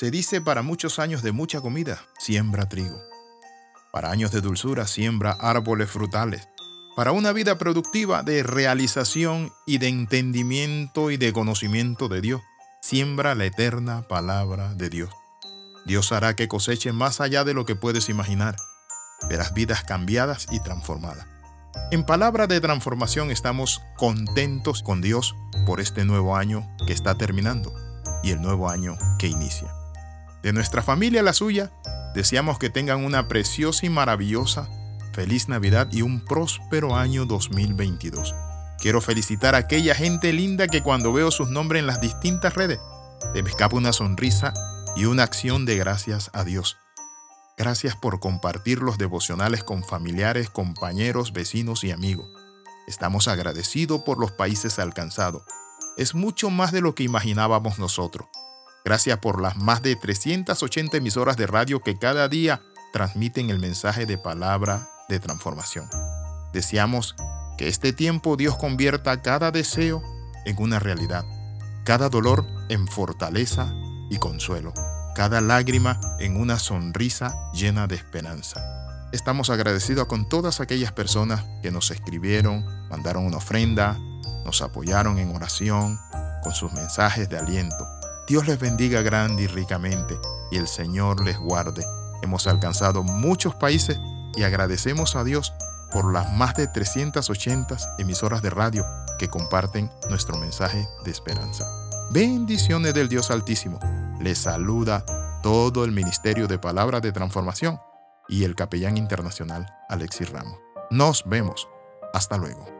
Se dice para muchos años de mucha comida, siembra trigo. Para años de dulzura, siembra árboles frutales. Para una vida productiva de realización y de entendimiento y de conocimiento de Dios, siembra la eterna palabra de Dios. Dios hará que coseche más allá de lo que puedes imaginar. Verás vidas cambiadas y transformadas. En palabra de transformación estamos contentos con Dios por este nuevo año que está terminando y el nuevo año que inicia. De nuestra familia a la suya, deseamos que tengan una preciosa y maravillosa feliz Navidad y un próspero año 2022. Quiero felicitar a aquella gente linda que cuando veo sus nombres en las distintas redes, se me escapa una sonrisa y una acción de gracias a Dios. Gracias por compartir los devocionales con familiares, compañeros, vecinos y amigos. Estamos agradecidos por los países alcanzados. Es mucho más de lo que imaginábamos nosotros. Gracias por las más de 380 emisoras de radio que cada día transmiten el mensaje de palabra de transformación. Deseamos que este tiempo Dios convierta cada deseo en una realidad, cada dolor en fortaleza y consuelo, cada lágrima en una sonrisa llena de esperanza. Estamos agradecidos con todas aquellas personas que nos escribieron, mandaron una ofrenda, nos apoyaron en oración, con sus mensajes de aliento. Dios les bendiga grande y ricamente y el Señor les guarde. Hemos alcanzado muchos países y agradecemos a Dios por las más de 380 emisoras de radio que comparten nuestro mensaje de esperanza. Bendiciones del Dios Altísimo. Les saluda todo el Ministerio de Palabras de Transformación y el capellán internacional Alexis Ramos. Nos vemos. Hasta luego.